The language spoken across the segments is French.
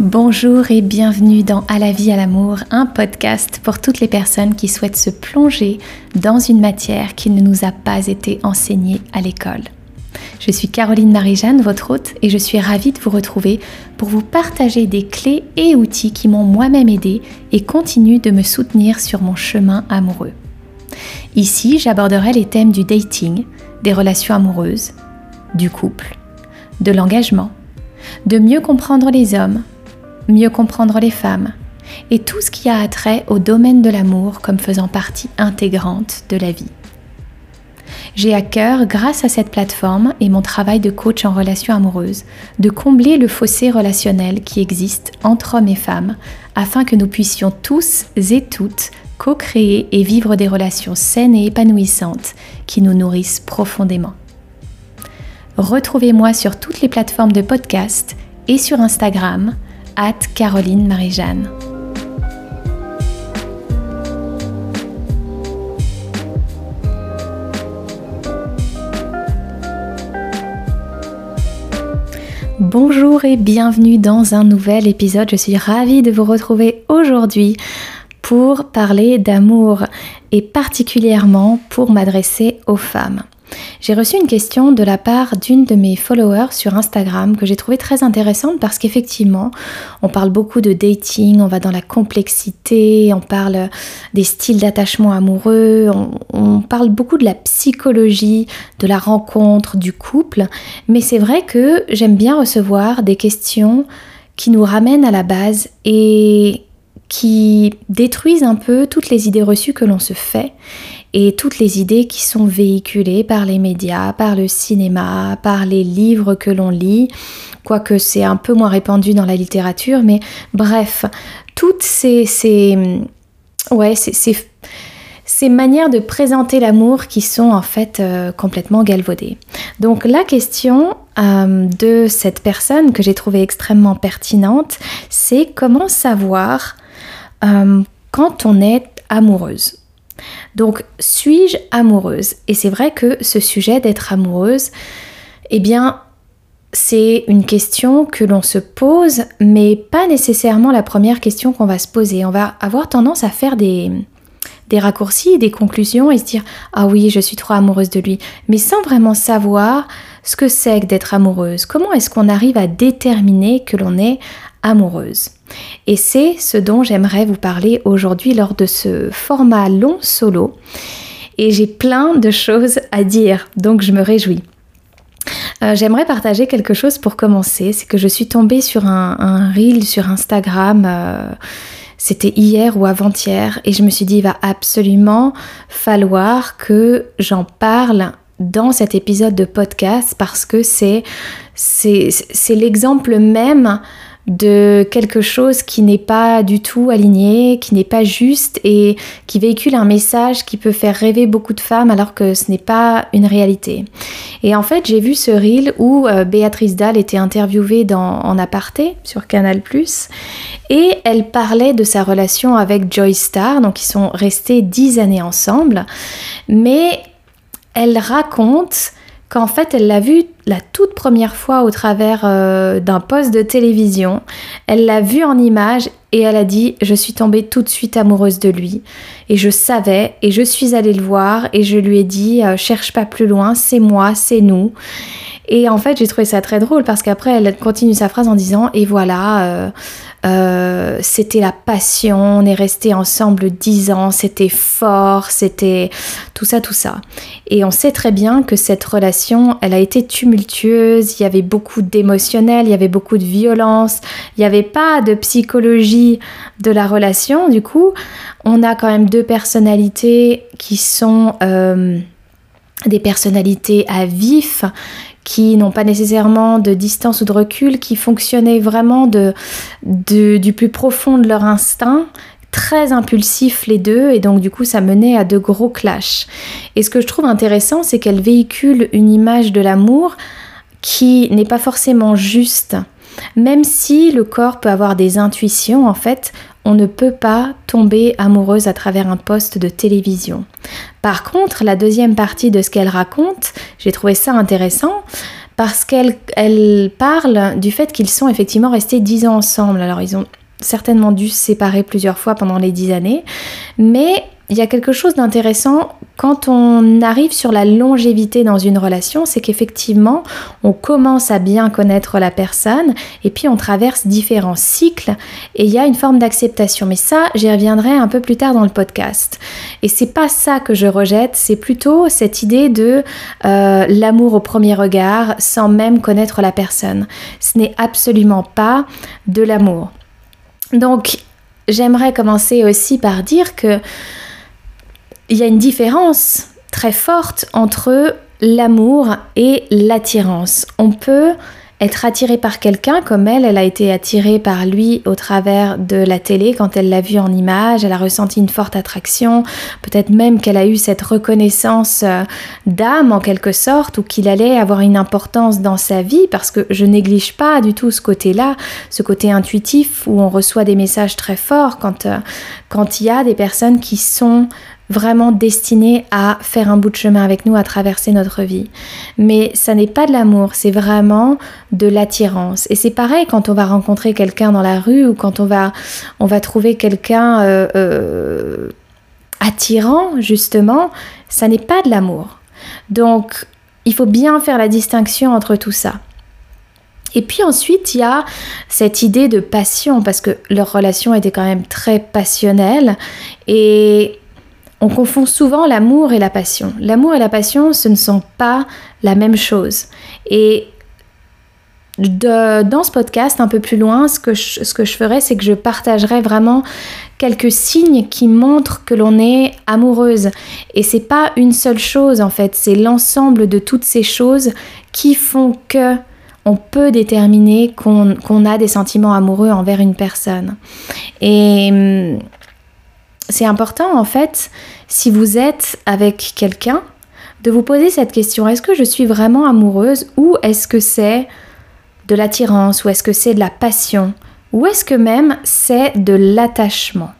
Bonjour et bienvenue dans À la vie, à l'amour, un podcast pour toutes les personnes qui souhaitent se plonger dans une matière qui ne nous a pas été enseignée à l'école. Je suis Caroline Marie-Jeanne, votre hôte, et je suis ravie de vous retrouver pour vous partager des clés et outils qui m'ont moi-même aidé et continuent de me soutenir sur mon chemin amoureux. Ici, j'aborderai les thèmes du dating, des relations amoureuses, du couple, de l'engagement, de mieux comprendre les hommes, mieux comprendre les femmes et tout ce qui a attrait au domaine de l'amour comme faisant partie intégrante de la vie. J'ai à cœur, grâce à cette plateforme et mon travail de coach en relations amoureuses, de combler le fossé relationnel qui existe entre hommes et femmes afin que nous puissions tous et toutes co-créer et vivre des relations saines et épanouissantes qui nous nourrissent profondément. Retrouvez-moi sur toutes les plateformes de podcast et sur Instagram Caroline Marie-Jeanne. Bonjour et bienvenue dans un nouvel épisode. Je suis ravie de vous retrouver aujourd'hui pour parler d'amour et particulièrement pour m'adresser aux femmes. J'ai reçu une question de la part d'une de mes followers sur Instagram que j'ai trouvé très intéressante parce qu'effectivement, on parle beaucoup de dating, on va dans la complexité, on parle des styles d'attachement amoureux, on, parle beaucoup de la psychologie, de la rencontre, du couple, mais c'est vrai que j'aime bien recevoir des questions qui nous ramènent à la base et qui détruisent un peu toutes les idées reçues que l'on se fait et toutes les idées qui sont véhiculées par les médias, par le cinéma, par les livres que l'on lit, quoique c'est un peu moins répandu dans la littérature, mais bref, toutes ces, manières de présenter l'amour qui sont en fait euh, complètement galvaudées. Donc la question euh, de cette personne que j'ai trouvée extrêmement pertinente, c'est comment savoir euh, quand on est amoureuse? Donc, suis-je amoureuse? Et c'est vrai que ce sujet d'être amoureuse, eh bien, c'est une question que l'on se pose, mais pas nécessairement la première question qu'on va se poser. On va avoir tendance à faire des, des raccourcis, des conclusions et se dire Ah oui, je suis trop amoureuse de lui, mais sans vraiment savoir ce que c'est que d'être amoureuse. Comment est-ce qu'on arrive à déterminer que l'on est amoureuse Et c'est ce dont j'aimerais vous parler aujourd'hui lors de ce format long solo. Et j'ai plein de choses à dire, donc je me réjouis. Euh, j'aimerais partager quelque chose pour commencer, c'est que je suis tombée sur un, reel sur Instagram. Euh, c'était hier ou avant-hier et je me suis dit il va absolument falloir que j'en parle dans cet épisode de podcast parce que c'est c'est l'exemple même de quelque chose qui n'est pas du tout aligné, qui n'est pas juste et qui véhicule un message qui peut faire rêver beaucoup de femmes alors que ce n'est pas une réalité. Et en fait, j'ai vu ce reel où euh, Béatrice Dalle était interviewée en aparté sur Canal+, et elle parlait de sa relation avec Joy Star, donc ils sont restés dix années ensemble, mais elle raconte qu'en fait elle l'a vu la toute première fois au travers euh, d'un poste de télévision. Elle l'a vu en image et elle a dit je suis tombée tout de suite amoureuse de lui et je savais et je suis allée le voir et je lui ai dit euh, cherche pas plus loin, c'est moi, c'est nous. Et en fait, j'ai trouvé ça très drôle parce qu'après, elle continue sa phrase en disant Et voilà, euh, euh, c'était la passion, on est resté ensemble dix ans, c'était fort, c'était tout ça, tout ça. Et on sait très bien que cette relation, elle a été tumultueuse, il y avait beaucoup d'émotionnel, il y avait beaucoup de violence, il n'y avait pas de psychologie de la relation. Du coup, on a quand même deux personnalités qui sont... Euh, des personnalités à vif qui n'ont pas nécessairement de distance ou de recul, qui fonctionnaient vraiment de, du plus profond de leur instinct, très impulsifs les deux, et donc du coup ça menait à de gros clashs. Et ce que je trouve intéressant, c'est qu'elle véhicule une image de l'amour qui n'est pas forcément juste. Même si le corps peut avoir des intuitions, en fait, on ne peut pas tomber amoureuse à travers un poste de télévision. Par contre, la deuxième partie de ce qu'elle raconte, j'ai trouvé ça intéressant parce qu'elle elle parle du fait qu'ils sont effectivement restés dix ans ensemble. Alors ils ont certainement dû se séparer plusieurs fois pendant les dix années, mais il y a quelque chose d'intéressant quand on arrive sur la longévité dans une relation, c'est qu'effectivement, on commence à bien connaître la personne et puis on traverse différents cycles et il y a une forme d'acceptation. Mais ça, j'y reviendrai un peu plus tard dans le podcast. Et c'est pas ça que je rejette, c'est plutôt cette idée de euh, l'amour au premier regard sans même connaître la personne. Ce n'est absolument pas de l'amour. Donc, j'aimerais commencer aussi par dire que il y a une différence très forte entre l'amour et l'attirance. On peut être attiré par quelqu'un comme elle, elle a été attirée par lui au travers de la télé quand elle l'a vu en image, elle a ressenti une forte attraction, peut-être même qu'elle a eu cette reconnaissance euh, d'âme en quelque sorte ou qu'il allait avoir une importance dans sa vie parce que je néglige pas du tout ce côté-là, ce côté intuitif où on reçoit des messages très forts quand euh, quand il y a des personnes qui sont vraiment destiné à faire un bout de chemin avec nous, à traverser notre vie. Mais ça n'est pas de l'amour, c'est vraiment de l'attirance. Et c'est pareil quand on va rencontrer quelqu'un dans la rue ou quand on va, on va trouver quelqu'un euh, euh, attirant, justement, ça n'est pas de l'amour. Donc, il faut bien faire la distinction entre tout ça. Et puis ensuite, il y a cette idée de passion, parce que leur relation était quand même très passionnelle. Et on confond souvent l'amour et la passion. L'amour et la passion, ce ne sont pas la même chose. Et dans ce podcast, un peu plus loin, ce que je, ce ferai, c'est que je partagerai vraiment quelques signes qui montrent que l'on est amoureuse. Et c'est pas une seule chose en fait, c'est l'ensemble de toutes ces choses qui font que on peut déterminer qu'on a des sentiments amoureux envers une personne. Et hum, c'est important en fait, si vous êtes avec quelqu'un, de vous poser cette question, est-ce que je suis vraiment amoureuse ou est-ce que c'est de l'attirance ou est-ce que c'est de la passion ou est-ce que même c'est de l'attachement?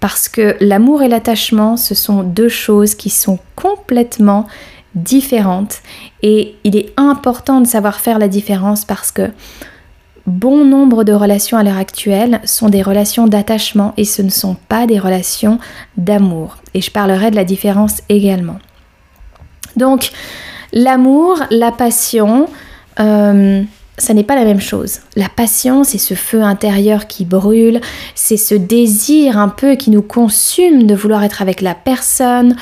Parce que l'amour et l'attachement, ce sont deux choses qui sont complètement différentes et il est important de savoir faire la différence parce que bon nombre de relations à l'heure actuelle sont des relations d'attachement et ce ne sont pas des relations d'amour. Et je parlerai de la différence également. Donc, l'amour, la passion, euh, ça n'est pas la même chose. La passion, c'est ce feu intérieur qui brûle, c'est ce désir un peu qui nous consume de vouloir être avec la personne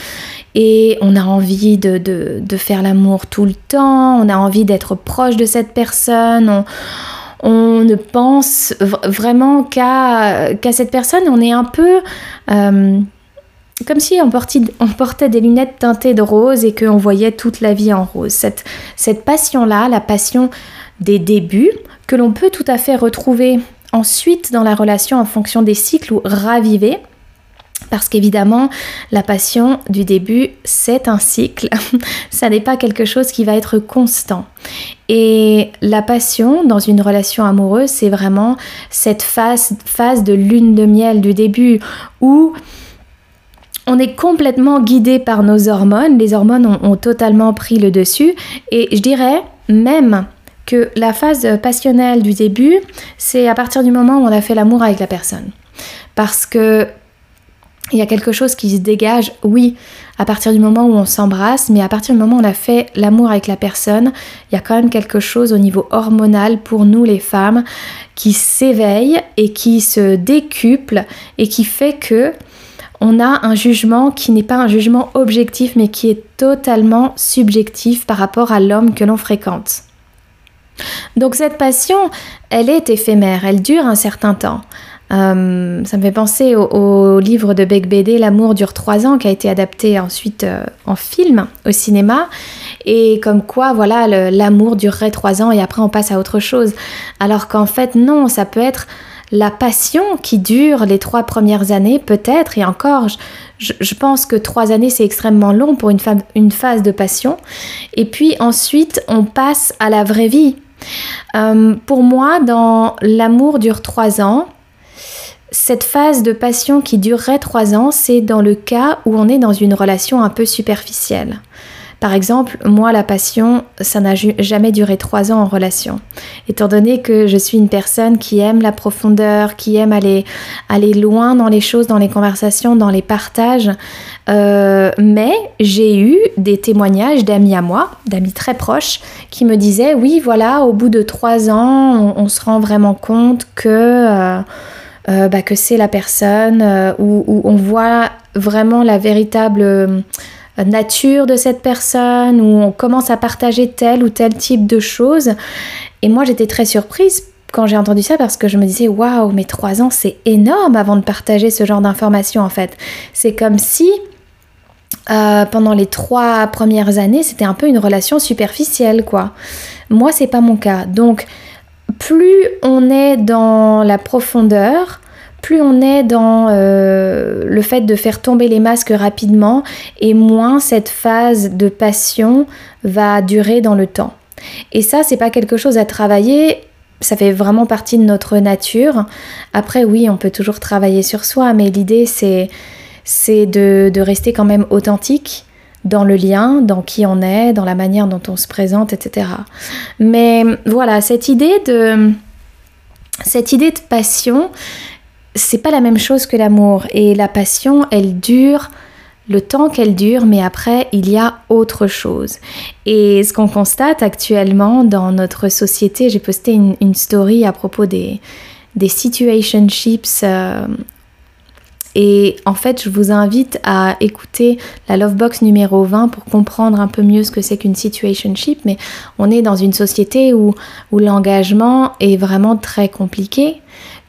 et on a envie de, faire l'amour tout le temps, on a envie d'être proche de cette personne, on, on ne pense vraiment qu'à cette personne, on est un peu euh, comme si on portait, des lunettes teintées de rose et qu'on voyait toute la vie en rose. Cette, cette passion-là, la passion des débuts, que l'on peut tout à fait retrouver ensuite dans la relation en fonction des cycles ou raviver, parce qu'évidemment, la passion du début, c'est un cycle. Ça n'est pas quelque chose qui va être constant. Et la passion dans une relation amoureuse, c'est vraiment cette phase, phase de lune de miel du début où on est complètement guidé par nos hormones. Les hormones ont, ont totalement pris le dessus. Et je dirais même que la phase passionnelle du début, c'est à partir du moment où on a fait l'amour avec la personne. Parce que il y a quelque chose qui se dégage, oui, à partir du moment où on s'embrasse, mais à partir du moment où on a fait l'amour avec la personne, il y a quand même quelque chose au niveau hormonal pour nous les femmes qui s'éveille et qui se décuple et qui fait que on a un jugement qui n'est pas un jugement objectif mais qui est totalement subjectif par rapport à l'homme que l'on fréquente. Donc cette passion, elle est éphémère, elle dure un certain temps. Euh, ça me fait penser au, livre de Beck BD L'amour dure trois ans qui a été adapté ensuite euh, en film au cinéma. Et comme quoi voilà l'amour durerait trois ans et après on passe à autre chose. Alors qu'en fait non ça peut être la passion qui dure les trois premières années peut-être et encore je, pense que trois années c'est extrêmement long pour une, une phase de passion. Et puis ensuite on passe à la vraie vie. Euh, pour moi dans l'amour dure trois ans cette phase de passion qui durerait trois ans, c'est dans le cas où on est dans une relation un peu superficielle. Par exemple, moi, la passion, ça n'a jamais duré trois ans en relation. Étant donné que je suis une personne qui aime la profondeur, qui aime aller, aller loin dans les choses, dans les conversations, dans les partages. Euh, mais j'ai eu des témoignages d'amis à moi, d'amis très proches, qui me disaient, oui, voilà, au bout de trois ans, on, se rend vraiment compte que... Euh, euh, bah, que c'est la personne où, où, on voit vraiment la véritable nature de cette personne, où on commence à partager tel ou tel type de choses. Et moi, j'étais très surprise quand j'ai entendu ça parce que je me disais waouh, mais trois ans, c'est énorme avant de partager ce genre d'informations en fait. C'est comme si euh, pendant les trois premières années, c'était un peu une relation superficielle quoi. Moi, c'est pas mon cas. Donc, plus on est dans la profondeur, plus on est dans euh, le fait de faire tomber les masques rapidement et moins cette phase de passion va durer dans le temps. Et ça, c'est pas quelque chose à travailler. Ça fait vraiment partie de notre nature. Après, oui, on peut toujours travailler sur soi, mais l'idée, c'est, c'est de, de rester quand même authentique dans le lien, dans qui on est, dans la manière dont on se présente, etc. Mais voilà, cette idée de, cette idée de passion, c'est pas la même chose que l'amour. Et la passion, elle dure le temps qu'elle dure, mais après, il y a autre chose. Et ce qu'on constate actuellement dans notre société, j'ai posté une, story à propos des, des situationships. Euh, et en fait, je vous invite à écouter la Lovebox numéro 20 pour comprendre un peu mieux ce que c'est qu'une situationship. Mais on est dans une société où, où l'engagement est vraiment très compliqué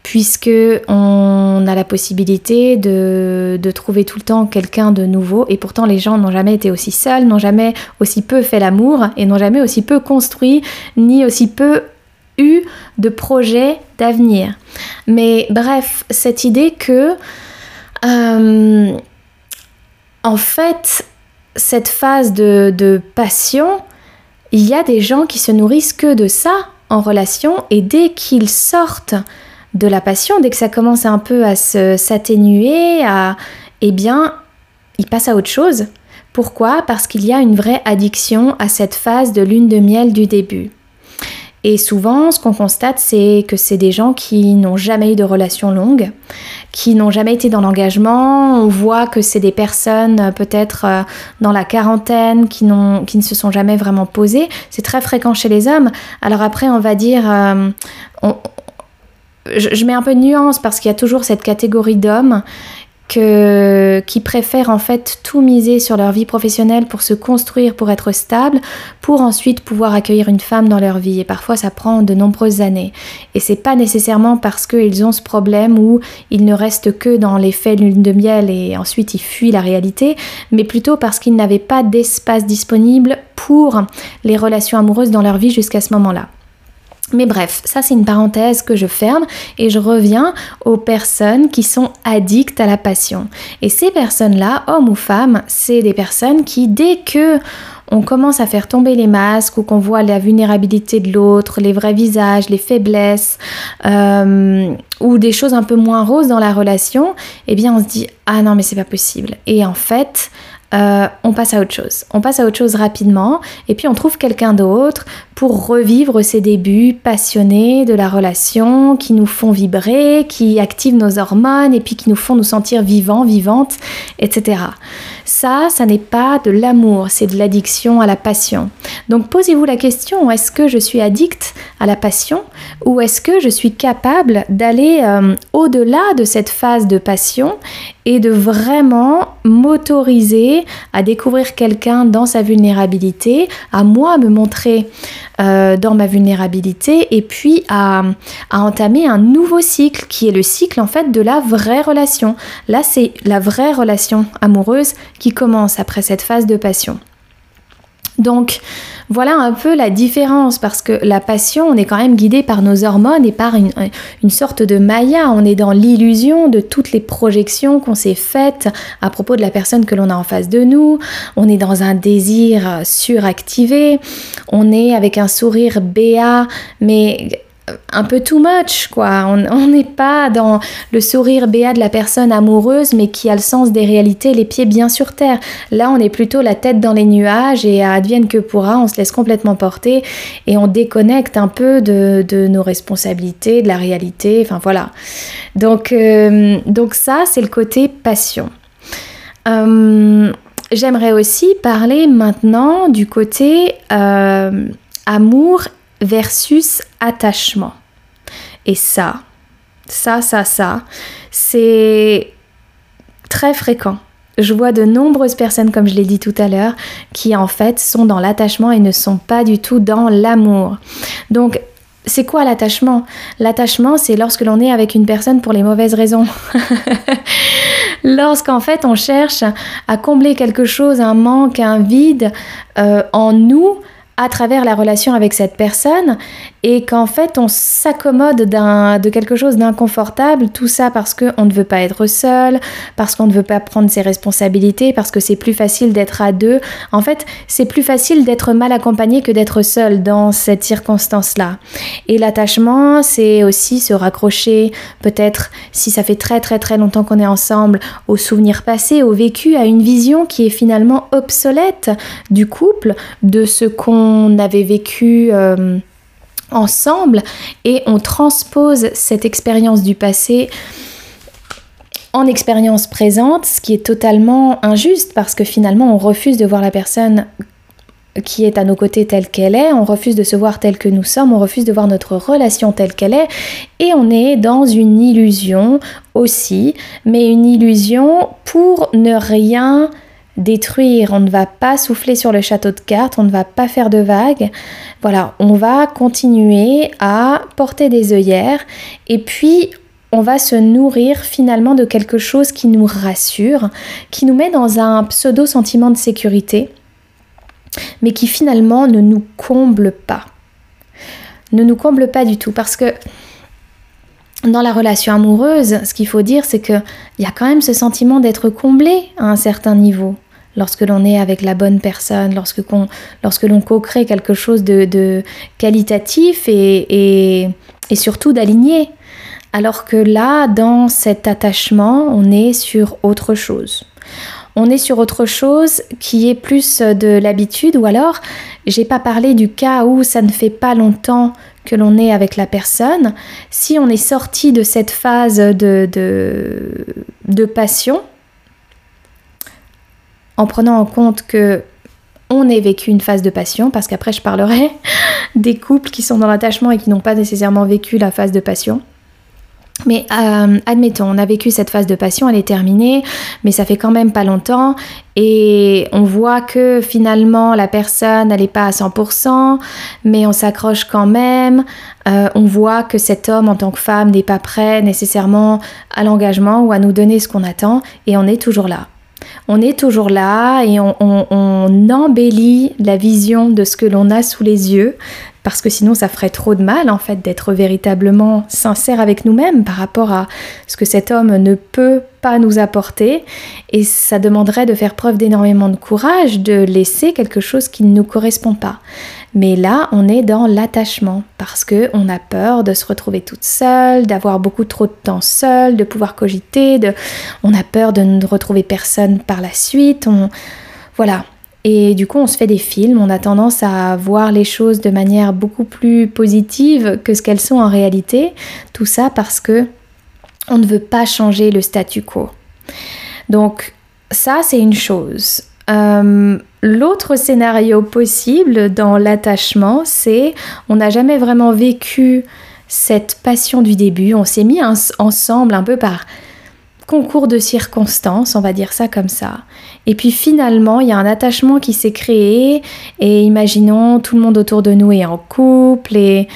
puisque on a la possibilité de, trouver tout le temps quelqu'un de nouveau et pourtant les gens n'ont jamais été aussi seuls, n'ont jamais aussi peu fait l'amour et n'ont jamais aussi peu construit ni aussi peu eu de projets d'avenir. Mais bref, cette idée que euh, en fait cette phase de, passion, il y a des gens qui se nourrissent que de ça en relation et dès qu'ils sortent de la passion, dès que ça commence un peu à s'atténuer, à, eh bien, il passe à autre chose. Pourquoi? Parce qu'il y a une vraie addiction à cette phase de lune de miel du début. Et souvent, ce qu'on constate, c'est que c'est des gens qui n'ont jamais eu de relation longue, qui n'ont jamais été dans l'engagement. On voit que c'est des personnes euh, peut-être euh, dans la quarantaine qui, qui ne se sont jamais vraiment posées. C'est très fréquent chez les hommes. Alors après, on va dire, euh, je, mets un peu de nuance parce qu'il y a toujours cette catégorie d'hommes qui préfèrent en fait tout miser sur leur vie professionnelle pour se construire, pour être stable, pour ensuite pouvoir accueillir une femme dans leur vie. Et parfois ça prend de nombreuses années. Et c'est pas nécessairement parce qu'ils ont ce problème où ils ne restent que dans les faits lune de miel et ensuite ils fuient la réalité, mais plutôt parce qu'ils n'avaient pas d'espace disponible pour les relations amoureuses dans leur vie jusqu'à ce moment-là. Mais bref, ça c'est une parenthèse que je ferme et je reviens aux personnes qui sont addictes à la passion. Et ces personnes-là, hommes ou femmes, c'est des personnes qui, dès que on commence à faire tomber les masques ou qu'on voit la vulnérabilité de l'autre, les vrais visages, les faiblesses euh, ou des choses un peu moins roses dans la relation, eh bien on se dit ah non mais c'est pas possible. Et en fait, euh, on passe à autre chose. On passe à autre chose rapidement et puis on trouve quelqu'un d'autre pour revivre ces débuts passionnés de la relation qui nous font vibrer, qui activent nos hormones et puis qui nous font nous sentir vivants, vivantes, etc. Ça, ça n'est pas de l'amour, c'est de l'addiction à la passion. Donc posez-vous la question, est-ce que je suis addict à la passion ou est-ce que je suis capable d'aller euh, au-delà de cette phase de passion et de vraiment m'autoriser à découvrir quelqu'un dans sa vulnérabilité, à moi me montrer euh, dans ma vulnérabilité et puis à, à, entamer un nouveau cycle qui est le cycle en fait de la vraie relation. Là, c'est la vraie relation amoureuse qui commence après cette phase de passion. Donc voilà un peu la différence parce que la passion, on est quand même guidé par nos hormones et par une, sorte de maya. On est dans l'illusion de toutes les projections qu'on s'est faites à propos de la personne que l'on a en face de nous. On est dans un désir suractivé. On est avec un sourire béat, mais un peu too much, quoi. On n'est pas dans le sourire béat de la personne amoureuse, mais qui a le sens des réalités, les pieds bien sur terre. Là, on est plutôt la tête dans les nuages et advienne que pourra, on se laisse complètement porter et on déconnecte un peu de, nos responsabilités, de la réalité, enfin voilà. Donc, euh, donc ça, c'est le côté passion. Euh, j'aimerais aussi parler maintenant du côté euh, amour versus attachement. Et ça, ça, ça, ça, c'est très fréquent. Je vois de nombreuses personnes, comme je l'ai dit tout à l'heure, qui en fait sont dans l'attachement et ne sont pas du tout dans l'amour. Donc, c'est quoi l'attachement? L'attachement, c'est lorsque l'on est avec une personne pour les mauvaises raisons. Lorsqu'en fait on cherche à combler quelque chose, un manque, un vide euh, en nous à travers la relation avec cette personne et qu'en fait on s'accommode de quelque chose d'inconfortable, tout ça parce qu'on ne veut pas être seul, parce qu'on ne veut pas prendre ses responsabilités, parce que c'est plus facile d'être à deux. En fait, c'est plus facile d'être mal accompagné que d'être seul dans cette circonstance-là. Et l'attachement, c'est aussi se raccrocher, peut-être si ça fait très très très longtemps qu'on est ensemble, aux souvenirs passés, au vécu, à une vision qui est finalement obsolète du couple, de ce qu'on on avait vécu euh, ensemble et on transpose cette expérience du passé en expérience présente, ce qui est totalement injuste parce que finalement on refuse de voir la personne qui est à nos côtés telle qu'elle est, on refuse de se voir tel que nous sommes, on refuse de voir notre relation telle qu'elle est, et on est dans une illusion aussi, mais une illusion pour ne rien détruire, on ne va pas souffler sur le château de cartes, on ne va pas faire de vagues. Voilà, on va continuer à porter des œillères et puis on va se nourrir finalement de quelque chose qui nous rassure, qui nous met dans un pseudo sentiment de sécurité, mais qui finalement ne nous comble pas. Ne nous comble pas du tout parce que dans la relation amoureuse, ce qu'il faut dire, c'est qu'il y a quand même ce sentiment d'être comblé à un certain niveau lorsque l'on est avec la bonne personne, lorsque, lorsque l'on co-crée quelque chose de, qualitatif et, et surtout d'aligné. Alors que là, dans cet attachement, on est sur autre chose. On est sur autre chose qui est plus de l'habitude ou alors j'ai pas parlé du cas où ça ne fait pas longtemps que l'on est avec la personne. Si on est sorti de cette phase de, de passion, en prenant en compte que on ait vécu une phase de passion, parce qu'après je parlerai des couples qui sont dans l'attachement et qui n'ont pas nécessairement vécu la phase de passion. Mais euh, admettons, on a vécu cette phase de passion, elle est terminée, mais ça fait quand même pas longtemps et on voit que finalement la personne, n'est pas à 100%, mais on s'accroche quand même. Euh, on voit que cet homme en tant que femme n'est pas prêt nécessairement à l'engagement ou à nous donner ce qu'on attend et on est toujours là on est toujours là et on, embellit la vision de ce que l'on a sous les yeux, parce que sinon ça ferait trop de mal en fait d'être véritablement sincère avec nous-mêmes par rapport à ce que cet homme ne peut pas nous apporter, et ça demanderait de faire preuve d'énormément de courage de laisser quelque chose qui ne nous correspond pas. Mais là, on est dans l'attachement parce que on a peur de se retrouver toute seule, d'avoir beaucoup trop de temps seule, de pouvoir cogiter, de... on a peur de ne retrouver personne par la suite. Voilà. Et du coup, on se fait des films, on a tendance à voir les choses de manière beaucoup plus positive que ce qu'elles sont en réalité. Tout ça parce que on ne veut pas changer le statu quo. Donc ça, c'est une chose. Euh, l'autre scénario possible dans l'attachement, c'est on n'a jamais vraiment vécu cette passion du début, on s'est mis ensemble un peu par concours de circonstances, on va dire ça comme ça. Et puis finalement, il y a un attachement qui s'est créé et imaginons tout le monde autour de nous est en couple et,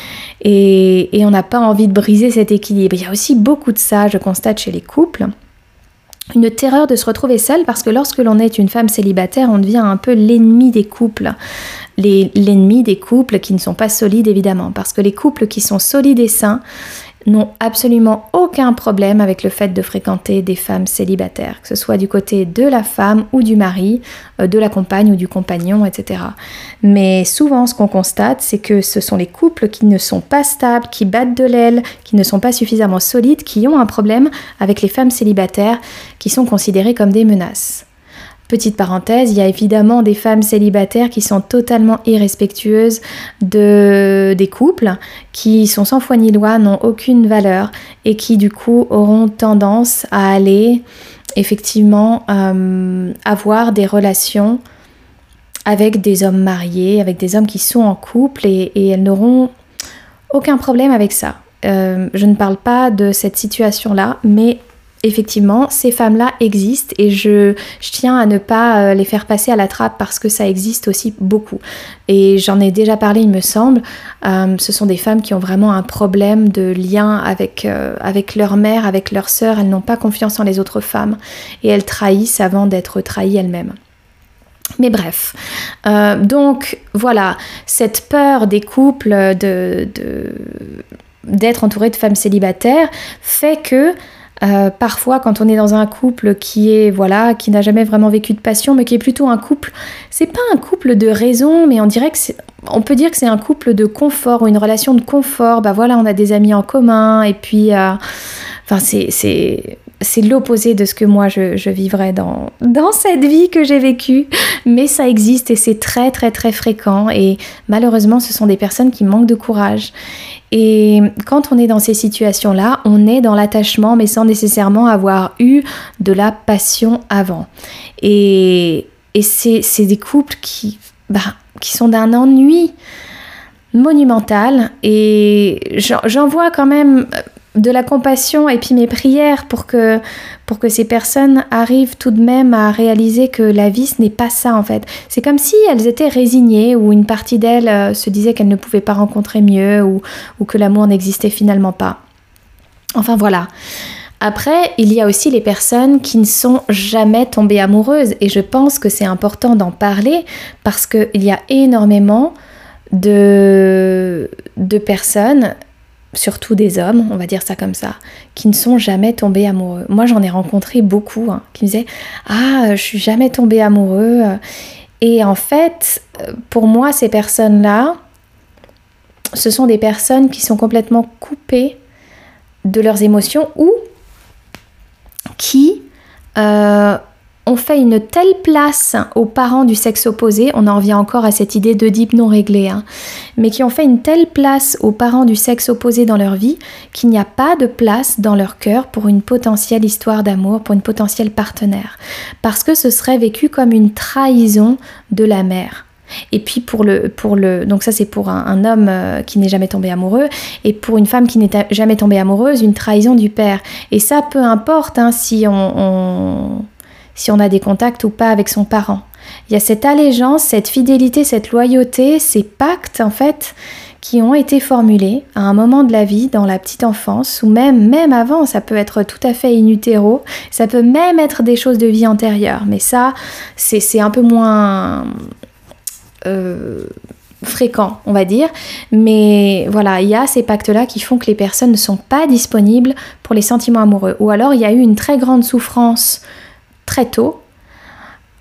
on n'a pas envie de briser cet équilibre. Il y a aussi beaucoup de ça, je constate, chez les couples une terreur de se retrouver seule parce que lorsque l'on est une femme célibataire, on devient un peu l'ennemi des couples. L'ennemi des couples qui ne sont pas solides évidemment. Parce que les couples qui sont solides et sains, n'ont absolument aucun problème avec le fait de fréquenter des femmes célibataires, que ce soit du côté de la femme ou du mari, euh, de la compagne ou du compagnon, etc. Mais souvent, ce qu'on constate, c'est que ce sont les couples qui ne sont pas stables, qui battent de l'aile, qui ne sont pas suffisamment solides, qui ont un problème avec les femmes célibataires, qui sont considérées comme des menaces. Petite parenthèse, il y a évidemment des femmes célibataires qui sont totalement irrespectueuses de, des couples, qui sont sans foi ni loi, n'ont aucune valeur et qui du coup auront tendance à aller effectivement euh, avoir des relations avec des hommes mariés, avec des hommes qui sont en couple et, elles n'auront aucun problème avec ça. Euh, je ne parle pas de cette situation-là, mais effectivement, ces femmes-là existent et je, tiens à ne pas euh, les faire passer à la trappe parce que ça existe aussi beaucoup. Et j'en ai déjà parlé, il me semble. Euh, ce sont des femmes qui ont vraiment un problème de lien avec, euh, avec leur mère, avec leur sœur. Elles n'ont pas confiance en les autres femmes et elles trahissent avant d'être trahies elles-mêmes. Mais bref, donc voilà, cette peur des couples d'être entouré de femmes célibataires fait que euh, parfois, quand on est dans un couple qui est voilà, qui n'a jamais vraiment vécu de passion, mais qui est plutôt un couple, c'est pas un couple de raison, mais on dirait que on peut dire que c'est un couple de confort ou une relation de confort. Bah voilà, on a des amis en commun et puis, euh, c'est c'est l'opposé de ce que moi je, vivrais dans, dans cette vie que j'ai vécue. Mais ça existe et c'est très très très fréquent. Et malheureusement, ce sont des personnes qui manquent de courage. Et quand on est dans ces situations-là, on est dans l'attachement, mais sans nécessairement avoir eu de la passion avant. Et, et c'est des couples qui, bah, qui sont d'un ennui monumental. Et j'en vois quand même de la compassion et puis mes prières pour que, pour que ces personnes arrivent tout de même à réaliser que la vie, ce n'est pas ça en fait. C'est comme si elles étaient résignées ou une partie d'elles euh, se disait qu'elles ne pouvaient pas rencontrer mieux ou, ou que l'amour n'existait finalement pas. Enfin voilà. Après, il y a aussi les personnes qui ne sont jamais tombées amoureuses et je pense que c'est important d'en parler parce qu'il y a énormément de, de personnes surtout des hommes, on va dire ça comme ça, qui ne sont jamais tombés amoureux. Moi, j'en ai rencontré beaucoup hein, qui me disaient Ah, je suis jamais tombé amoureux. Et en fait, pour moi, ces personnes-là, ce sont des personnes qui sont complètement coupées de leurs émotions ou qui euh, on fait une telle place aux parents du sexe opposé, on en revient encore à cette idée d'Oedipe non réglée, hein, mais qui ont fait une telle place aux parents du sexe opposé dans leur vie qu'il n'y a pas de place dans leur cœur pour une potentielle histoire d'amour, pour une potentielle partenaire. Parce que ce serait vécu comme une trahison de la mère. Et puis pour le, pour le donc ça c'est pour un, homme euh, qui n'est jamais tombé amoureux, et pour une femme qui n'est jamais tombée amoureuse, une trahison du père. Et ça, peu importe hein, si on si on a des contacts ou pas avec son parent. Il y a cette allégeance, cette fidélité, cette loyauté, ces pactes en fait qui ont été formulés à un moment de la vie, dans la petite enfance, ou même, même avant, ça peut être tout à fait in utero, ça peut même être des choses de vie antérieure, mais ça, c'est un peu moins euh, fréquent, on va dire. Mais voilà, il y a ces pactes-là qui font que les personnes ne sont pas disponibles pour les sentiments amoureux. Ou alors, il y a eu une très grande souffrance très tôt,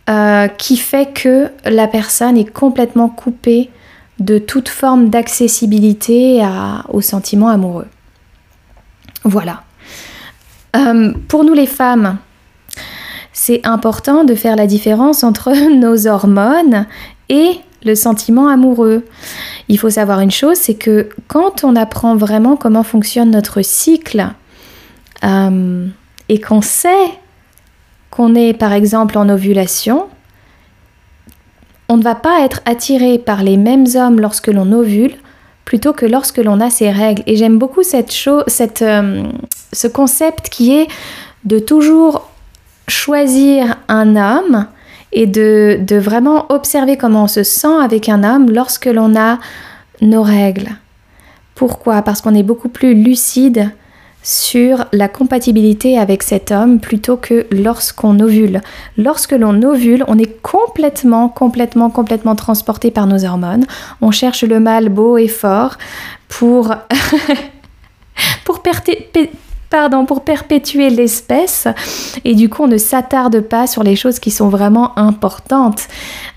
euh, qui fait que la personne est complètement coupée de toute forme d'accessibilité aux sentiments amoureux. Voilà. Euh, pour nous les femmes, c'est important de faire la différence entre nos hormones et le sentiment amoureux. Il faut savoir une chose, c'est que quand on apprend vraiment comment fonctionne notre cycle euh, et qu'on sait qu'on est par exemple en ovulation, on ne va pas être attiré par les mêmes hommes lorsque l'on ovule plutôt que lorsque l'on a ses règles. Et j'aime beaucoup cette cette, euh, ce concept qui est de toujours choisir un homme et de, de vraiment observer comment on se sent avec un homme lorsque l'on a nos règles. Pourquoi? Parce qu'on est beaucoup plus lucide sur la compatibilité avec cet homme plutôt que lorsqu'on ovule. Lorsque l'on ovule, on est complètement, complètement, complètement transporté par nos hormones. On cherche le mâle beau et fort pour pour pardon, pour perpétuer l'espèce. Et du coup, on ne s'attarde pas sur les choses qui sont vraiment importantes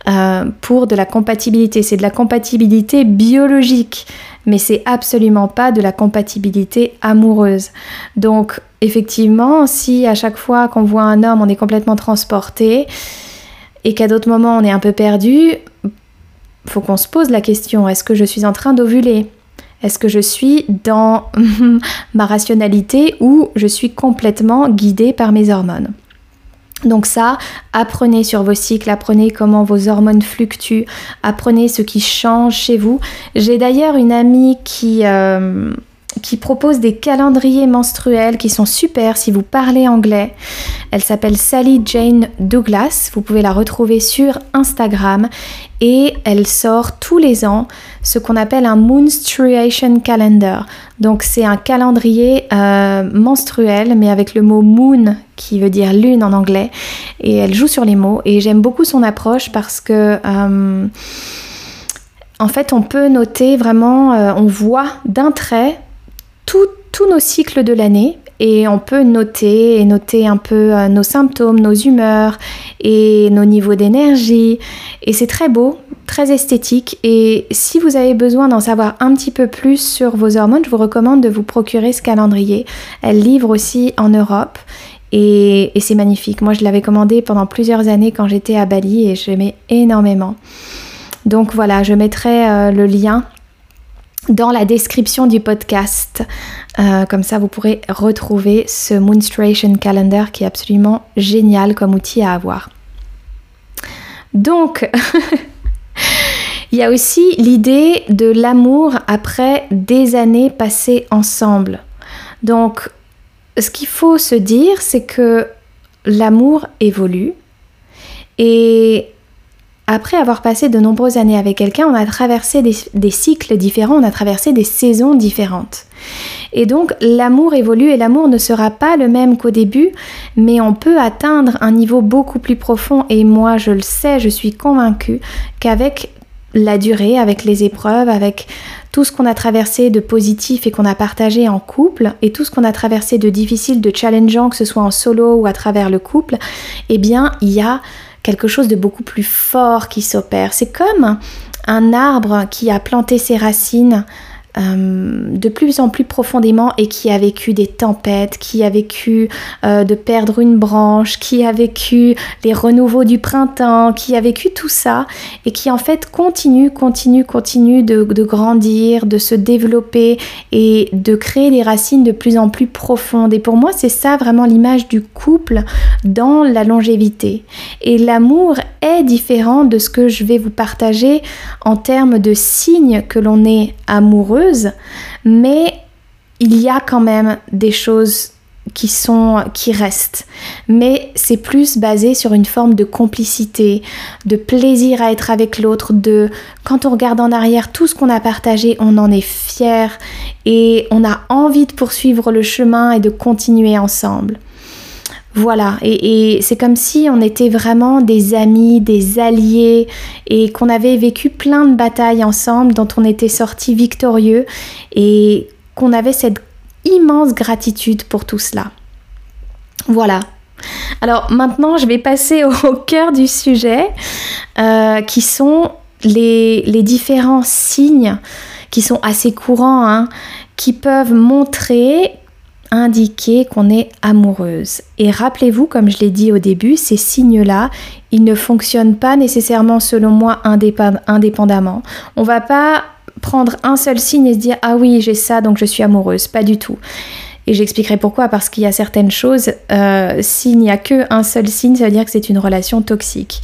euh, pour de la compatibilité. C'est de la compatibilité biologique, mais c'est absolument pas de la compatibilité amoureuse. Donc, effectivement, si à chaque fois qu'on voit un homme, on est complètement transporté et qu'à d'autres moments, on est un peu perdu, faut qu'on se pose la question est-ce que je suis en train d'ovuler? Est-ce que je suis dans ma rationalité ou je suis complètement guidée par mes hormones? Donc ça, apprenez sur vos cycles, apprenez comment vos hormones fluctuent, apprenez ce qui change chez vous. J'ai d'ailleurs une amie qui... Euh, qui propose des calendriers menstruels qui sont super si vous parlez anglais. Elle s'appelle Sally Jane Douglas. Vous pouvez la retrouver sur Instagram et elle sort tous les ans ce qu'on appelle un menstruation calendar. Donc c'est un calendrier euh, menstruel mais avec le mot moon qui veut dire lune en anglais et elle joue sur les mots et j'aime beaucoup son approche parce que euh, en fait on peut noter vraiment, euh, on voit d'un trait tous nos cycles de l'année et on peut noter et noter un peu euh, nos symptômes, nos humeurs et nos niveaux d'énergie. Et c'est très beau, très esthétique. Et si vous avez besoin d'en savoir un petit peu plus sur vos hormones, je vous recommande de vous procurer ce calendrier. Elle livre aussi en Europe. Et, c'est magnifique. Moi, je l'avais commandé pendant plusieurs années quand j'étais à Bali et j'aimais énormément. Donc voilà, je mettrai euh, le lien dans la description du podcast. Euh, comme ça, vous pourrez retrouver ce Moonstration Calendar qui est absolument génial comme outil à avoir. Donc, il y a aussi l'idée de l'amour après des années passées ensemble. Donc, ce qu'il faut se dire, c'est que l'amour évolue et après avoir passé de nombreuses années avec quelqu'un, on a traversé des, cycles différents, on a traversé des saisons différentes. Et donc l'amour évolue et l'amour ne sera pas le même qu'au début, mais on peut atteindre un niveau beaucoup plus profond et moi je le sais, je suis convaincue qu'avec la durée, avec les épreuves, avec tout ce qu'on a traversé de positif et qu'on a partagé en couple, et tout ce qu'on a traversé de difficile, de challengeant, que ce soit en solo ou à travers le couple, eh bien il y a quelque chose de beaucoup plus fort qui s'opère. C'est comme un arbre qui a planté ses racines euh, de plus en plus profondément et qui a vécu des tempêtes, qui a vécu euh, de perdre une branche, qui a vécu les renouveaux du printemps, qui a vécu tout ça et qui en fait continue, continue, continue de, de grandir, de se développer et de créer des racines de plus en plus profondes. Et pour moi, c'est ça vraiment l'image du couple dans la longévité. Et l'amour est différent de ce que je vais vous partager en termes de signes que l'on est amoureux mais il y a quand même des choses qui sont qui restent. Mais c'est plus basé sur une forme de complicité de plaisir à être avec l'autre de quand on regarde en arrière tout ce qu'on a partagé on en est fier et on a envie de poursuivre le chemin et de continuer ensemble voilà, et, c'est comme si on était vraiment des amis, des alliés, et qu'on avait vécu plein de batailles ensemble, dont on était sortis victorieux, et qu'on avait cette immense gratitude pour tout cela. Voilà. Alors maintenant, je vais passer au, cœur du sujet, euh, qui sont les, différents signes qui sont assez courants, hein, qui peuvent montrer indiquer qu'on est amoureuse. Et rappelez-vous, comme je l'ai dit au début, ces signes-là, ils ne fonctionnent pas nécessairement, selon moi, indépendamment. On va pas prendre un seul signe et se dire ah oui j'ai ça donc je suis amoureuse pas du tout et j'expliquerai pourquoi, parce qu'il y a certaines choses, euh, s'il n'y a qu'un seul signe, ça veut dire que c'est une relation toxique.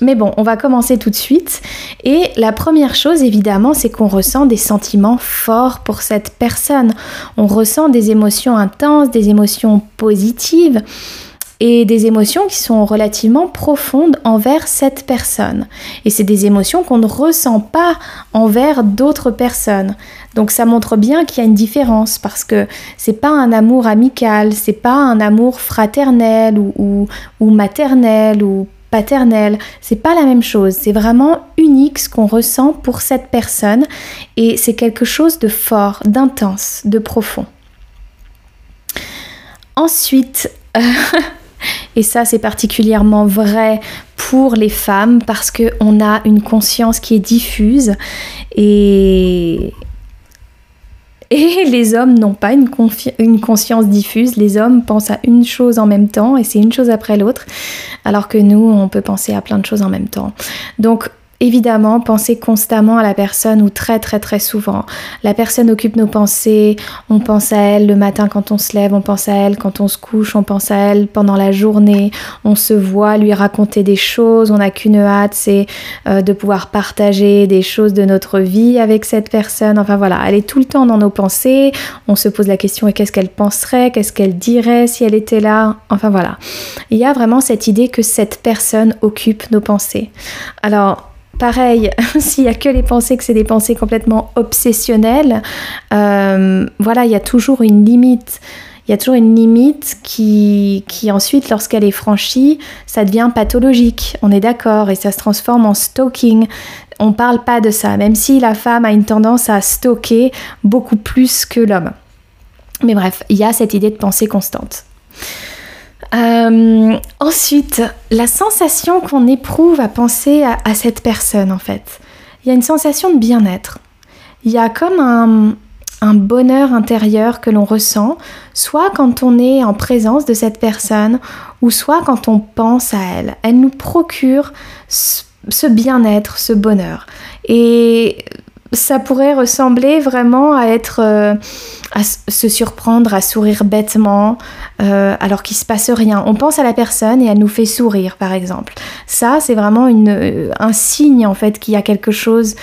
Mais bon, on va commencer tout de suite. Et la première chose, évidemment, c'est qu'on ressent des sentiments forts pour cette personne. On ressent des émotions intenses, des émotions positives et des émotions qui sont relativement profondes envers cette personne. Et c'est des émotions qu'on ne ressent pas envers d'autres personnes. Donc ça montre bien qu'il y a une différence parce que c'est pas un amour amical, c'est pas un amour fraternel ou, maternel ou paternel, c'est pas la même chose, c'est vraiment unique ce qu'on ressent pour cette personne et c'est quelque chose de fort, d'intense, de profond. Ensuite, et ça c'est particulièrement vrai pour les femmes parce qu'on a une conscience qui est diffuse et, et les hommes n'ont pas une, conscience diffuse. Les hommes pensent à une chose en même temps et c'est une chose après l'autre, alors que nous, on peut penser à plein de choses en même temps. Donc, évidemment penser constamment à la personne ou très très très souvent. La personne occupe nos pensées, on pense à elle le matin quand on se lève, on pense à elle quand on se couche, on pense à elle pendant la journée, on se voit lui raconter des choses, on n'a qu'une hâte, c'est euh, de pouvoir partager des choses de notre vie avec cette personne. Enfin voilà, elle est tout le temps dans nos pensées, on se pose la question qu'est-ce qu'elle penserait, qu'est-ce qu'elle dirait si elle était là? Enfin voilà, il y a vraiment cette idée que cette personne occupe nos pensées. Alors, Pareil, s'il n'y a que les pensées, que c'est des pensées complètement obsessionnelles, euh, voilà, il y a toujours une limite. Il y a toujours une limite qui, qui ensuite, lorsqu'elle est franchie, ça devient pathologique. On est d'accord, et ça se transforme en stalking. On ne parle pas de ça, même si la femme a une tendance à stalker beaucoup plus que l'homme. Mais bref, il y a cette idée de pensée constante. Euh, ensuite, la sensation qu'on éprouve à penser à, cette personne, en fait. Il y a une sensation de bien-être. Il y a comme un, bonheur intérieur que l'on ressent, soit quand on est en présence de cette personne, ou soit quand on pense à elle. Elle nous procure ce bien-être, ce bonheur. Et ça pourrait ressembler vraiment à être euh, à se surprendre, à sourire bêtement, euh, alors qu'il se passe rien. On pense à la personne et elle nous fait sourire, par exemple. Ça, c'est vraiment euh, un signe en fait qu'il y a quelque chose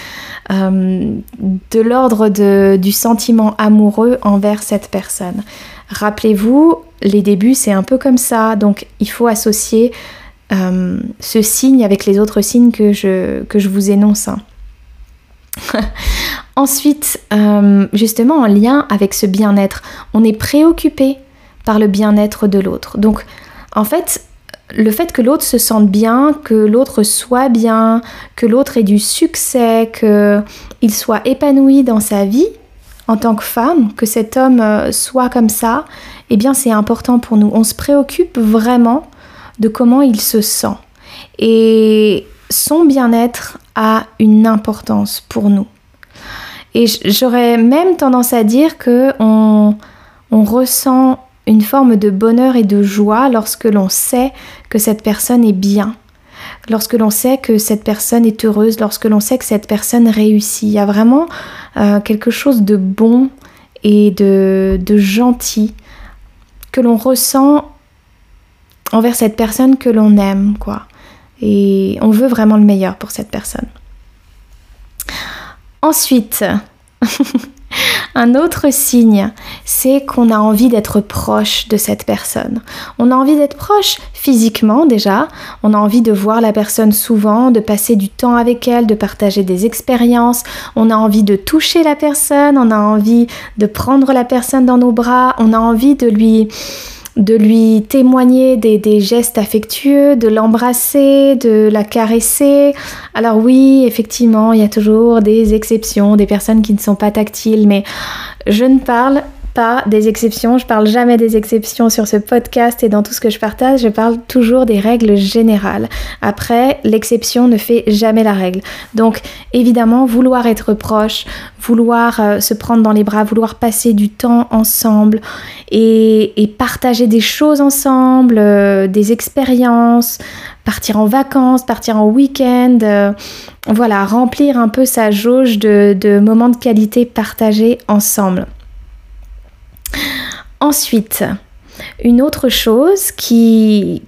de l'ordre du sentiment amoureux envers cette personne. Rappelez-vous, les débuts, c'est un peu comme ça, donc il faut associer ce signe avec les autres signes que je, que je vous énonce. Hein. Ensuite, euh, justement en lien avec ce bien-être, on est préoccupé par le bien-être de l'autre. Donc, en fait, le fait que l'autre se sente bien, que l'autre soit bien, que l'autre ait du succès, qu'il soit épanoui dans sa vie en tant que femme, que cet homme euh, soit comme ça, eh bien c'est important pour nous. On se préoccupe vraiment de comment il se sent. Et son bien-être a une importance pour nous. Et j'aurais même tendance à dire que on, ressent une forme de bonheur et de joie lorsque l'on sait que cette personne est bien, lorsque l'on sait que cette personne est heureuse, lorsque l'on sait que cette personne réussit. Il y a vraiment euh, quelque chose de bon et de, de gentil que l'on ressent envers cette personne que l'on aime, quoi. Et on veut vraiment le meilleur pour cette personne. Ensuite, un autre signe, c'est qu'on a envie d'être proche de cette personne. On a envie d'être proche physiquement déjà, on a envie de voir la personne souvent, de passer du temps avec elle, de partager des expériences, on a envie de toucher la personne, on a envie de prendre la personne dans nos bras, on a envie de lui de lui témoigner des, gestes affectueux, de l'embrasser, de la caresser. Alors oui, effectivement, il y a toujours des exceptions, des personnes qui ne sont pas tactiles, mais je ne parle pas des exceptions, je parle jamais des exceptions sur ce podcast et dans tout ce que je partage, je parle toujours des règles générales. Après, l'exception ne fait jamais la règle. Donc évidemment, vouloir être proche, vouloir euh, se prendre dans les bras, vouloir passer du temps ensemble et, partager des choses ensemble, euh, des expériences, partir en vacances, partir en week-end, euh, voilà, remplir un peu sa jauge de moments de qualité partagés ensemble. Ensuite, une autre chose qui,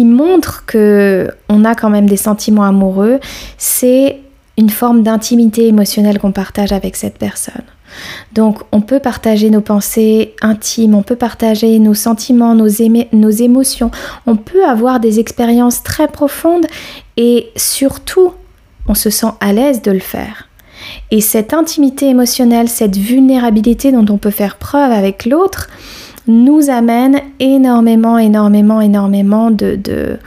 montre que on a quand même des sentiments amoureux, c'est une forme d'intimité émotionnelle qu'on partage avec cette personne. Donc on peut partager nos pensées intimes, on peut partager nos sentiments, nos, nos émotions, on peut avoir des expériences très profondes et surtout on se sent à l'aise de le faire. Et cette intimité émotionnelle, cette vulnérabilité dont on peut faire preuve avec l'autre, nous amène énormément, énormément, énormément de... de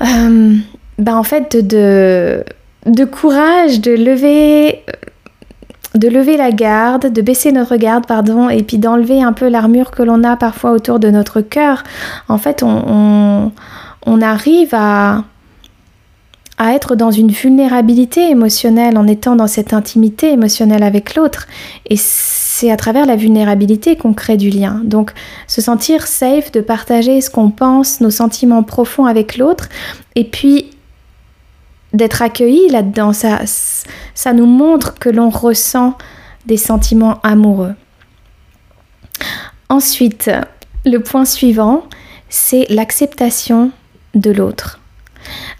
euh, ben en fait, de, courage, de lever de lever la garde, de baisser notre garde, pardon, et puis d'enlever un peu l'armure que l'on a parfois autour de notre cœur. En fait, on, arrive à, à être dans une vulnérabilité émotionnelle en étant dans cette intimité émotionnelle avec l'autre. Et c'est à travers la vulnérabilité qu'on crée du lien. Donc se sentir safe de partager ce qu'on pense, nos sentiments profonds avec l'autre, et puis d'être accueilli là-dedans, ça, ça nous montre que l'on ressent des sentiments amoureux. Ensuite, le point suivant, c'est l'acceptation de l'autre.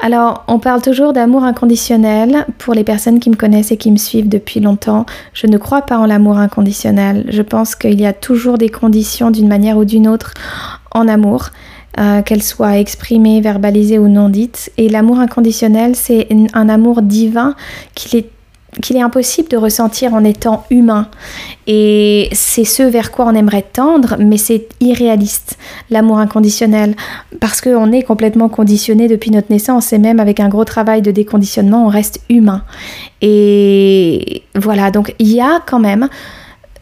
Alors, on parle toujours d'amour inconditionnel. Pour les personnes qui me connaissent et qui me suivent depuis longtemps, je ne crois pas en l'amour inconditionnel. Je pense qu'il y a toujours des conditions d'une manière ou d'une autre en amour. Euh, qu'elle soit exprimée, verbalisée ou non dite. Et l'amour inconditionnel, c'est un amour divin qu'il est qu'il est impossible de ressentir en étant humain. Et c'est ce vers quoi on aimerait tendre, mais c'est irréaliste, l'amour inconditionnel, parce qu'on est complètement conditionné depuis notre naissance, et même avec un gros travail de déconditionnement, on reste humain. Et voilà, donc il y a quand même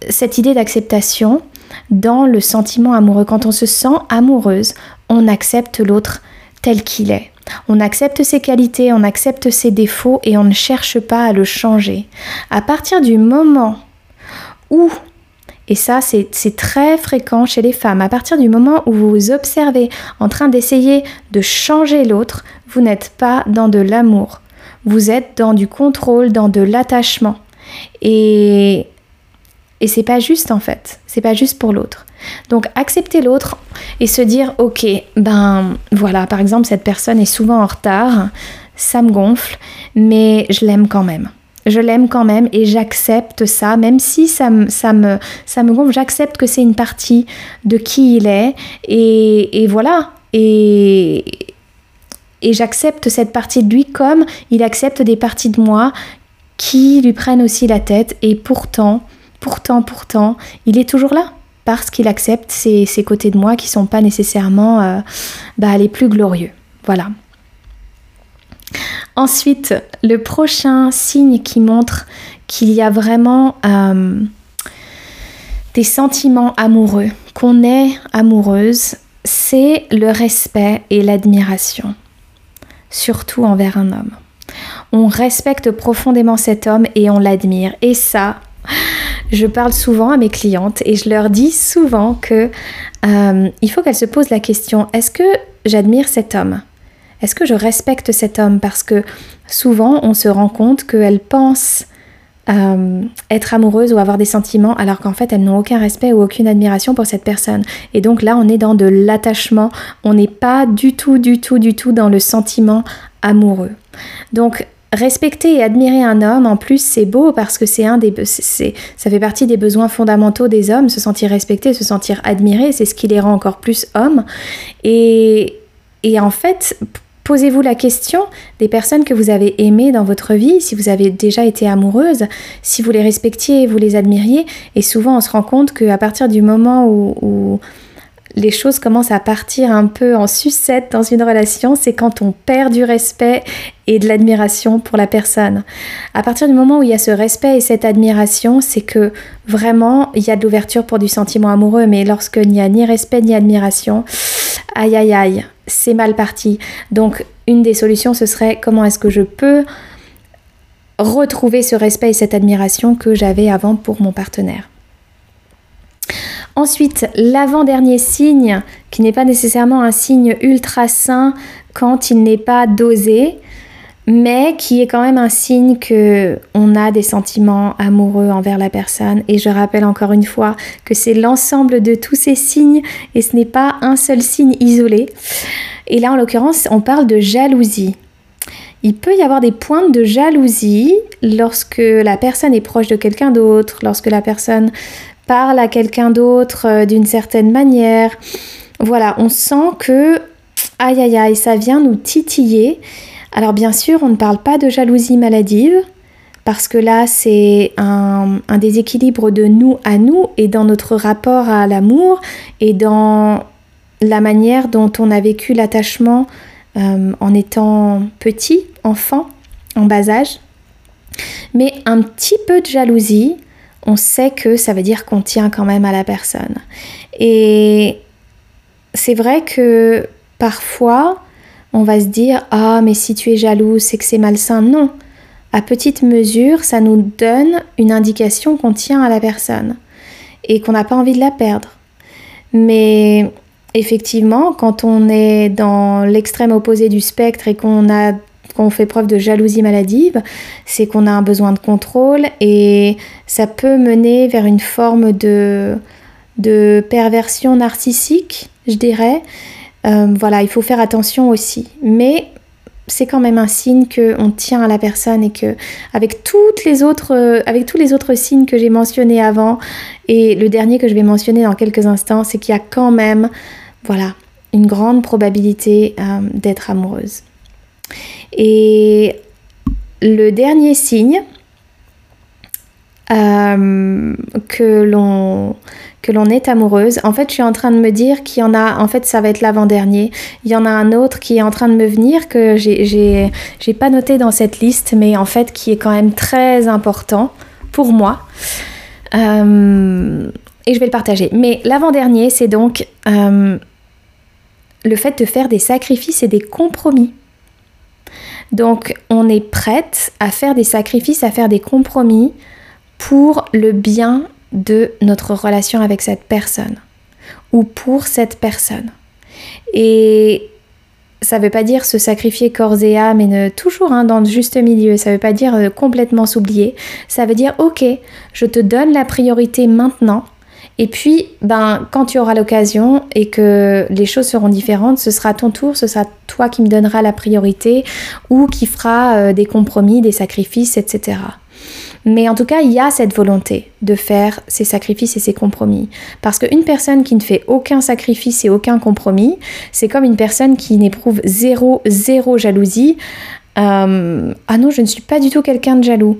cette idée d'acceptation dans le sentiment amoureux. Quand on se sent amoureuse, on accepte l'autre tel qu'il est. On accepte ses qualités, on accepte ses défauts et on ne cherche pas à le changer. À partir du moment où, et ça c'est très fréquent chez les femmes, à partir du moment où vous vous observez en train d'essayer de changer l'autre, vous n'êtes pas dans de l'amour. Vous êtes dans du contrôle, dans de l'attachement. Et et c'est pas juste en fait, c'est pas juste pour l'autre. Donc accepter l'autre et se dire ok, ben voilà, par exemple cette personne est souvent en retard, ça me gonfle, mais je l'aime quand même. Je l'aime quand même et j'accepte ça, même si ça, me, ça, me, ça me gonfle, j'accepte que c'est une partie de qui il est et, et voilà. Et, et j'accepte cette partie de lui comme il accepte des parties de moi qui lui prennent aussi la tête et pourtant Pourtant, pourtant, il est toujours là parce qu'il accepte ces, côtés de moi qui sont pas nécessairement euh, bah, les plus glorieux. Voilà. Ensuite, le prochain signe qui montre qu'il y a vraiment euh, des sentiments amoureux, qu'on est amoureuse, c'est le respect et l'admiration, surtout envers un homme. On respecte profondément cet homme et on l'admire. Et ça, je parle souvent à mes clientes et je leur dis souvent que euh, il faut qu'elles se posent la question est-ce que j'admire cet homme? Est-ce que je respecte cet homme? Parce que souvent on se rend compte qu'elles pensent euh, être amoureuses ou avoir des sentiments alors qu'en fait elles n'ont aucun respect ou aucune admiration pour cette personne. Et donc là on est dans de l'attachement, on n'est pas du tout, du tout, du tout dans le sentiment amoureux. Donc Respecter et admirer un homme, en plus, c'est beau parce que c'est un des, ça fait partie des besoins fondamentaux des hommes, se sentir respecté, se sentir admiré, c'est ce qui les rend encore plus hommes. Et, et en fait, posez-vous la question des personnes que vous avez aimées dans votre vie, si vous avez déjà été amoureuse, si vous les respectiez, vous les admiriez. Et souvent, on se rend compte qu'à partir du moment où les choses commencent à partir un peu en sucette dans une relation, c'est quand on perd du respect et de l'admiration pour la personne. À partir du moment où il y a ce respect et cette admiration, c'est que vraiment il y a de l'ouverture pour du sentiment amoureux, mais lorsqu'il n'y a ni respect ni admiration, aïe aïe aïe, c'est mal parti. Donc une des solutions, ce serait comment est-ce que je peux retrouver ce respect et cette admiration que j'avais avant pour mon partenaire. Ensuite, l'avant-dernier signe, qui n'est pas nécessairement un signe ultra sain quand il n'est pas dosé, mais qui est quand même un signe que on a des sentiments amoureux envers la personne. Et je rappelle encore une fois que c'est l'ensemble de tous ces signes et ce n'est pas un seul signe isolé. Et là, en l'occurrence, on parle de jalousie. Il peut y avoir des pointes de jalousie lorsque la personne est proche de quelqu'un d'autre, lorsque la personne parle à quelqu'un d'autre euh, d'une certaine manière. Voilà, on sent que, aïe aïe aïe, ça vient nous titiller. Alors bien sûr, on ne parle pas de jalousie maladive, parce que là, c'est un, déséquilibre de nous à nous et dans notre rapport à l'amour et dans la manière dont on a vécu l'attachement euh, en étant petit, enfant, en bas âge. Mais un petit peu de jalousie, on sait que ça veut dire qu'on tient quand même à la personne. Et c'est vrai que parfois, on va se dire Ah, mais si tu es jaloux, c'est que c'est malsain. Non. À petite mesure, ça nous donne une indication qu'on tient à la personne et qu'on n'a pas envie de la perdre. Mais effectivement, quand on est dans l'extrême opposé du spectre et qu'on a qu'on fait preuve de jalousie maladive, c'est qu'on a un besoin de contrôle et ça peut mener vers une forme de, de perversion narcissique, je dirais. Euh, voilà, il faut faire attention aussi. Mais c'est quand même un signe qu'on tient à la personne et que avec toutes les autres, euh, avec tous les autres signes que j'ai mentionnés avant et le dernier que je vais mentionner dans quelques instants, c'est qu'il y a quand même, voilà, une grande probabilité euh, d'être amoureuse. Et le dernier signe euh, que l'on est amoureuse. En fait, je suis en train de me dire qu'il y en a, en fait, ça va être l'avant-dernier. Il y en a un autre qui est en train de me venir que j'ai pas noté dans cette liste, mais en fait qui est quand même très important pour moi. Euh, et je vais le partager. Mais l'avant-dernier, c'est donc euh, le fait de faire des sacrifices et des compromis. Donc, on est prête à faire des sacrifices, à faire des compromis pour le bien de notre relation avec cette personne ou pour cette personne. Et ça ne veut pas dire se sacrifier corps et âme et ne toujours hein, dans le juste milieu. Ça ne veut pas dire euh, complètement s'oublier. Ça veut dire ok, je te donne la priorité maintenant. Et puis, ben, quand tu auras l'occasion et que les choses seront différentes, ce sera ton tour, ce sera toi qui me donneras la priorité ou qui fera euh, des compromis, des sacrifices, etc. Mais en tout cas, il y a cette volonté de faire ces sacrifices et ces compromis. Parce qu'une personne qui ne fait aucun sacrifice et aucun compromis, c'est comme une personne qui n'éprouve zéro, zéro jalousie. Euh, ah non, je ne suis pas du tout quelqu'un de jaloux.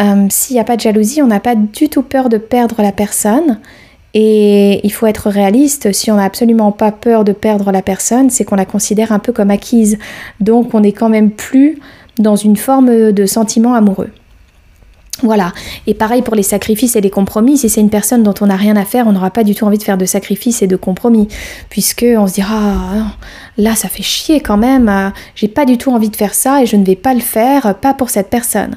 Euh, s'il n'y a pas de jalousie, on n'a pas du tout peur de perdre la personne. Et il faut être réaliste, si on n'a absolument pas peur de perdre la personne, c'est qu'on la considère un peu comme acquise. Donc on n'est quand même plus dans une forme de sentiment amoureux. Voilà. Et pareil pour les sacrifices et les compromis. Si c'est une personne dont on n'a rien à faire, on n'aura pas du tout envie de faire de sacrifices et de compromis. Puisque on se dira, ah, là, ça fait chier quand même. J'ai pas du tout envie de faire ça et je ne vais pas le faire, pas pour cette personne.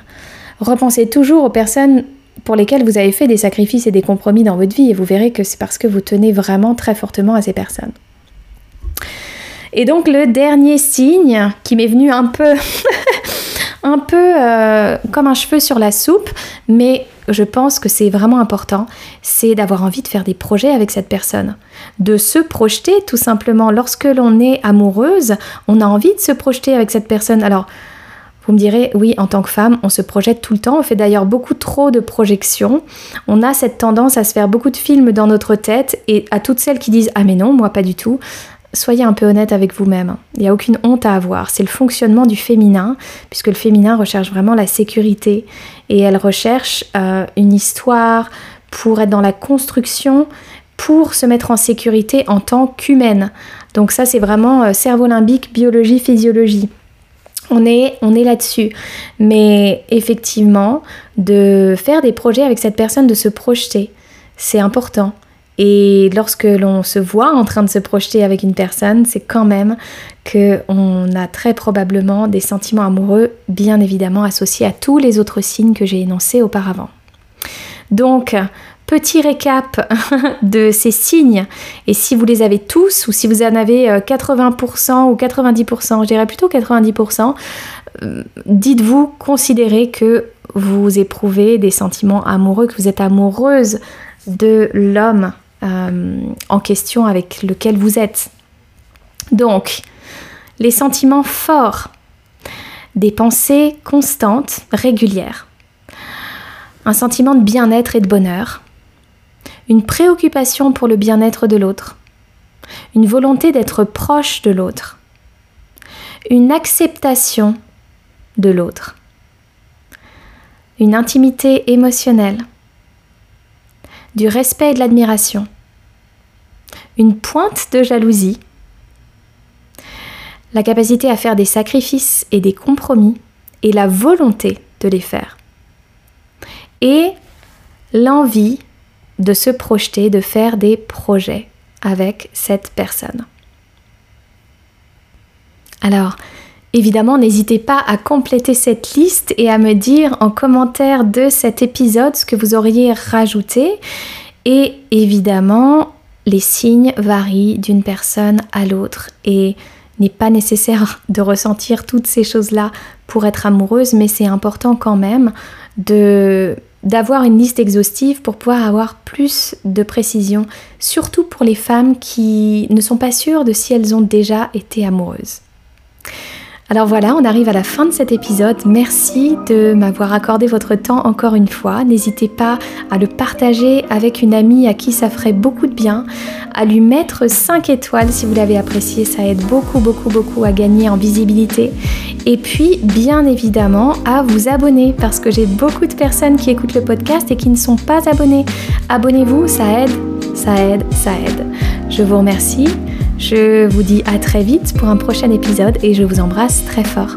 Repensez toujours aux personnes pour lesquelles vous avez fait des sacrifices et des compromis dans votre vie et vous verrez que c'est parce que vous tenez vraiment très fortement à ces personnes. Et donc le dernier signe qui m'est venu un peu un peu euh, comme un cheveu sur la soupe, mais je pense que c'est vraiment important, c'est d'avoir envie de faire des projets avec cette personne, de se projeter tout simplement. Lorsque l'on est amoureuse, on a envie de se projeter avec cette personne. Alors, vous me direz, oui, en tant que femme, on se projette tout le temps. On fait d'ailleurs beaucoup trop de projections. On a cette tendance à se faire beaucoup de films dans notre tête. Et à toutes celles qui disent, ah mais non, moi pas du tout soyez un peu honnête avec vous-même. Il n'y a aucune honte à avoir. C'est le fonctionnement du féminin, puisque le féminin recherche vraiment la sécurité et elle recherche euh, une histoire pour être dans la construction, pour se mettre en sécurité en tant qu'humaine. Donc ça, c'est vraiment euh, cerveau limbique, biologie, physiologie. On est, on est là-dessus. Mais effectivement, de faire des projets avec cette personne, de se projeter, c'est important. Et lorsque l'on se voit en train de se projeter avec une personne, c'est quand même qu'on a très probablement des sentiments amoureux, bien évidemment associés à tous les autres signes que j'ai énoncés auparavant. Donc, petit récap de ces signes, et si vous les avez tous, ou si vous en avez 80% euh, ou 90%, je dirais plutôt 90%, euh, dites-vous, considérez que vous éprouvez des sentiments amoureux, que vous êtes amoureuse de l'homme euh, en question avec lequel vous êtes. Donc, les sentiments forts, des pensées constantes, régulières, un sentiment de bien-être et de bonheur, une préoccupation pour le bien-être de l'autre, une volonté d'être proche de l'autre, une acceptation de l'autre, une intimité émotionnelle, du respect et de l'admiration, une pointe de jalousie, la capacité à faire des sacrifices et des compromis et la volonté de les faire. et l'envie de se projeter, de faire des projets avec cette personne. Alors, évidemment, n'hésitez pas à compléter cette liste et à me dire en commentaire de cet épisode ce que vous auriez rajouté. Et évidemment, les signes varient d'une personne à l'autre et n'est pas nécessaire de ressentir toutes ces choses-là pour être amoureuse, mais c'est important quand même de d'avoir une liste exhaustive pour pouvoir avoir plus de précision, surtout pour les femmes qui ne sont pas sûres de si elles ont déjà été amoureuses. Alors voilà, on arrive à la fin de cet épisode. Merci de m'avoir accordé votre temps encore une fois. N'hésitez pas à le partager avec une amie à qui ça ferait beaucoup de bien, à lui mettre 5 étoiles si vous l'avez apprécié, ça aide beaucoup beaucoup beaucoup à gagner en visibilité. Et puis bien évidemment à vous abonner parce que j'ai beaucoup de personnes qui écoutent le podcast et qui ne sont pas abonnées. Abonnez-vous, ça aide, ça aide, ça aide. Je vous remercie. Je vous dis à très vite pour un prochain épisode et je vous embrasse très fort.